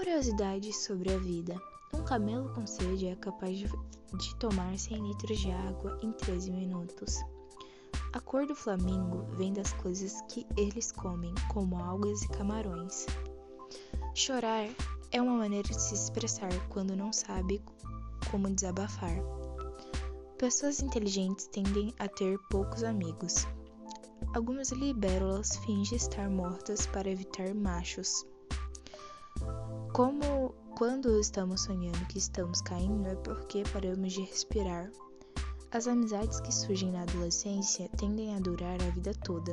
Curiosidades sobre a vida. Um camelo com sede é capaz de, de tomar 100 litros de água em 13 minutos. A cor do flamingo vem das coisas que eles comem, como algas e camarões. Chorar é uma maneira de se expressar quando não sabe como desabafar. Pessoas inteligentes tendem a ter poucos amigos. Algumas libélulas fingem estar mortas para evitar machos. Como quando estamos sonhando que estamos caindo é porque paramos de respirar. As amizades que surgem na adolescência tendem a durar a vida toda.